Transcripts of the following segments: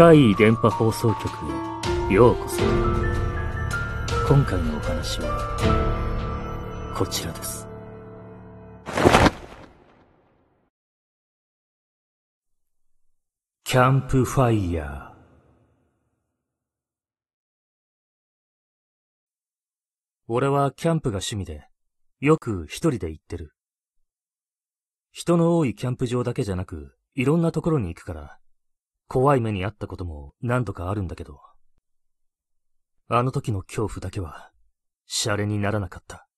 怪異電波放送局へようこそ。今回のお話は、こちらです。キャンプファイヤー。俺はキャンプが趣味で、よく一人で行ってる。人の多いキャンプ場だけじゃなく、いろんなところに行くから、怖い目にあったことも何度かあるんだけど、あの時の恐怖だけは、シャレにならなかった。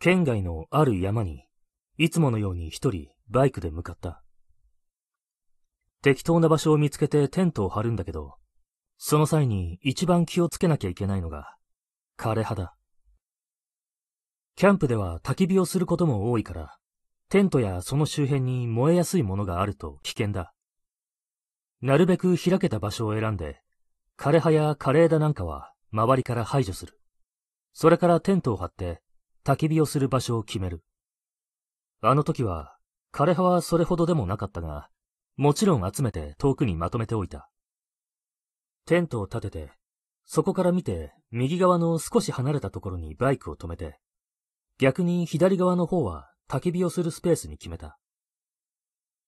県外のある山に、いつものように一人バイクで向かった。適当な場所を見つけてテントを張るんだけど、その際に一番気をつけなきゃいけないのが、枯葉だ。キャンプでは焚き火をすることも多いから、テントやその周辺に燃えやすいものがあると危険だ。なるべく開けた場所を選んで、枯葉や枯れ枝なんかは周りから排除する。それからテントを張って焚き火をする場所を決める。あの時は枯葉はそれほどでもなかったが、もちろん集めて遠くにまとめておいた。テントを立てて、そこから見て右側の少し離れたところにバイクを止めて、逆に左側の方は焚き火をするスペースに決めた。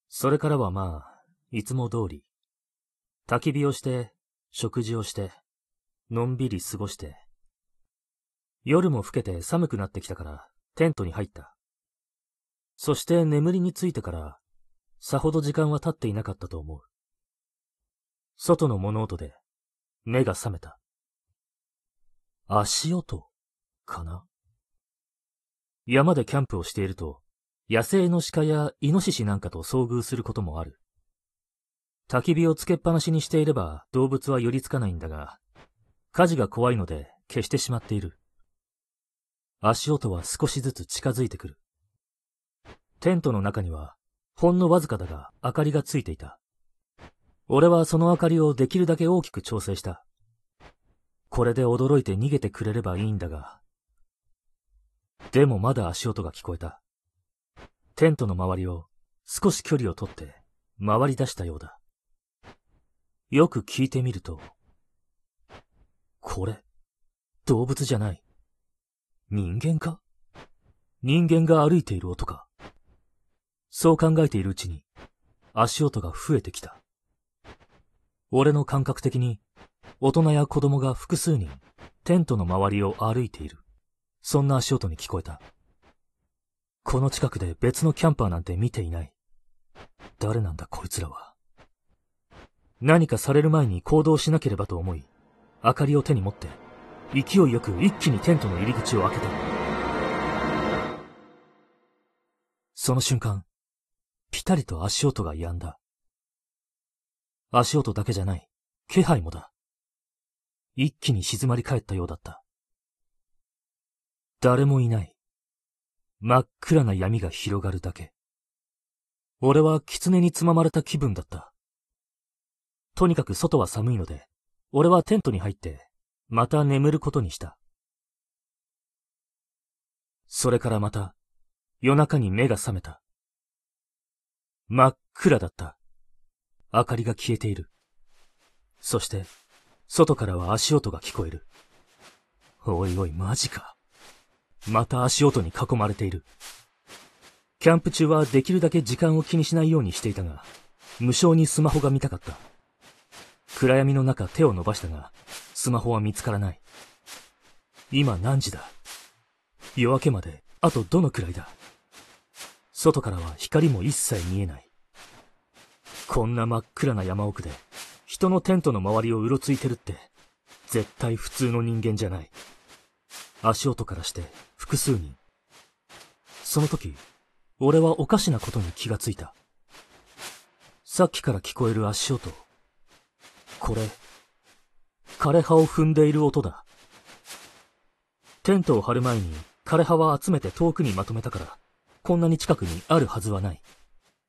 それからはまあ、いつも通り、焚き火をして、食事をして、のんびり過ごして、夜も更けて寒くなってきたから、テントに入った。そして眠りについてから、さほど時間は経っていなかったと思う。外の物音で、目が覚めた。足音、かな？山でキャンプをしていると、野生の鹿やイノシシなんかと遭遇することもある。焚き火をつけっぱなしにしていれば動物は寄りつかないんだが、火事が怖いので消してしまっている。足音は少しずつ近づいてくる。テントの中には、ほんのわずかだが明かりがついていた。俺はその明かりをできるだけ大きく調整した。これで驚いて逃げてくれればいいんだが、でもまだ足音が聞こえた。テントの周りを少し距離をとって回り出したようだ。よく聞いてみると、これ、動物じゃない。人間か？人間が歩いている音か？そう考えているうちに足音が増えてきた。俺の感覚的に大人や子供が複数人テントの周りを歩いている。そんな足音に聞こえた。この近くで別のキャンパーなんて見ていない。誰なんだこいつらは。何かされる前に行動しなければと思い、明かりを手に持って、勢いよく一気にテントの入り口を開けた。その瞬間、ぴたりと足音が止んだ。足音だけじゃない、気配もだ。一気に静まり返ったようだった。誰もいない。真っ暗な闇が広がるだけ。俺は狐につままれた気分だった。とにかく外は寒いので、俺はテントに入って、また眠ることにした。それからまた、夜中に目が覚めた。真っ暗だった。明かりが消えている。そして、外からは足音が聞こえる。おいおい、マジか。また足音に囲まれている。キャンプ中はできるだけ時間を気にしないようにしていたが、無性にスマホが見たかった。暗闇の中手を伸ばしたが、スマホは見つからない。今何時だ？夜明けまであとどのくらいだ？外からは光も一切見えない。こんな真っ暗な山奥で、人のテントの周りをうろついてるって、絶対普通の人間じゃない。足音からして複数人。その時、俺はおかしなことに気がついた。さっきから聞こえる足音。これ、枯葉を踏んでいる音だ。テントを張る前に枯葉は集めて遠くにまとめたから、こんなに近くにあるはずはない。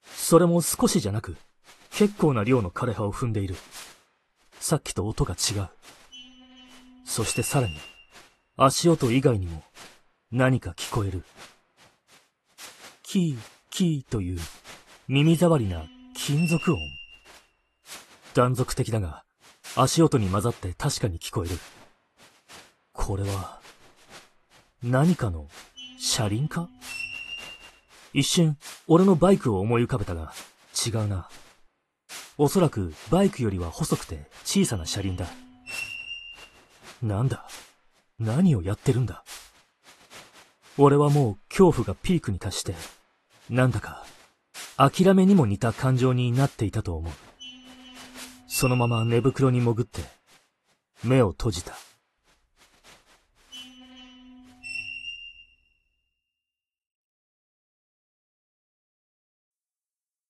それも少しじゃなく、結構な量の枯葉を踏んでいる。さっきと音が違う。そしてさらに、足音以外にも何か聞こえる。キー、キーという耳障りな金属音。断続的だが、足音に混ざって確かに聞こえる。これは、何かの車輪か？一瞬、俺のバイクを思い浮かべたが、違うな。おそらくバイクよりは細くて小さな車輪だ。なんだ？何をやってるんだ？俺はもう恐怖がピークに達して、なんだか諦めにも似た感情になっていたと思う。そのまま寝袋に潜って、目を閉じた。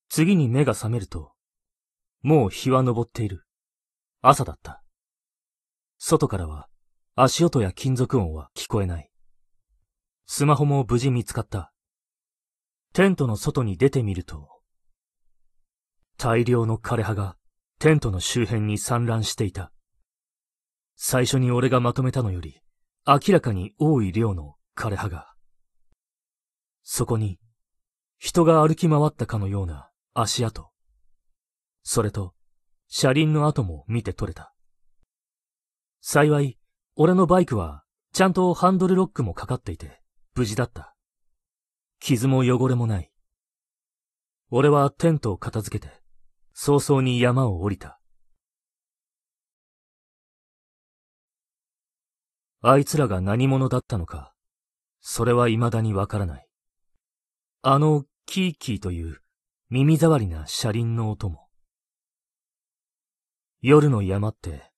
次に目が覚めると、もう日は昇っている。朝だった。外からは足音や金属音は聞こえない。スマホも無事見つかった。テントの外に出てみると、大量の枯葉がテントの周辺に散乱していた。最初に俺がまとめたのより明らかに多い量の枯葉が。そこに人が歩き回ったかのような足跡。それと車輪の跡も見て取れた。幸い、俺のバイクはちゃんとハンドルロックもかかっていて無事だった。傷も汚れもない。俺はテントを片付けて早々に山を降りた。あいつらが何者だったのか、それは未だにわからない。あのキーキーという耳障りな車輪の音も。夜の山って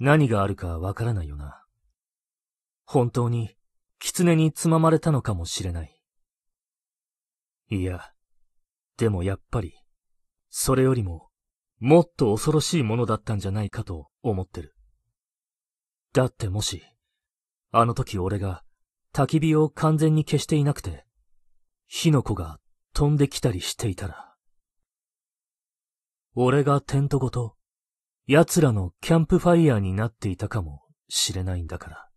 何があるかわからないよな。本当に狐につままれたのかもしれない。いや、でもやっぱりそれよりも、もっと恐ろしいものだったんじゃないかと思ってる。だってもし、あの時俺が焚き火を完全に消していなくて、火の粉が飛んできたりしていたら、俺がテントごと、奴らのキャンプファイヤーになっていたかもしれないんだから。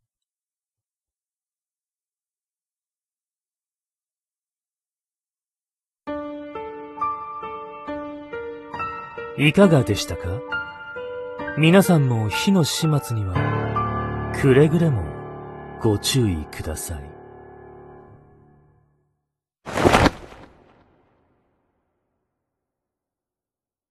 いかがでしたか？皆さんも火の始末には、くれぐれもご注意ください。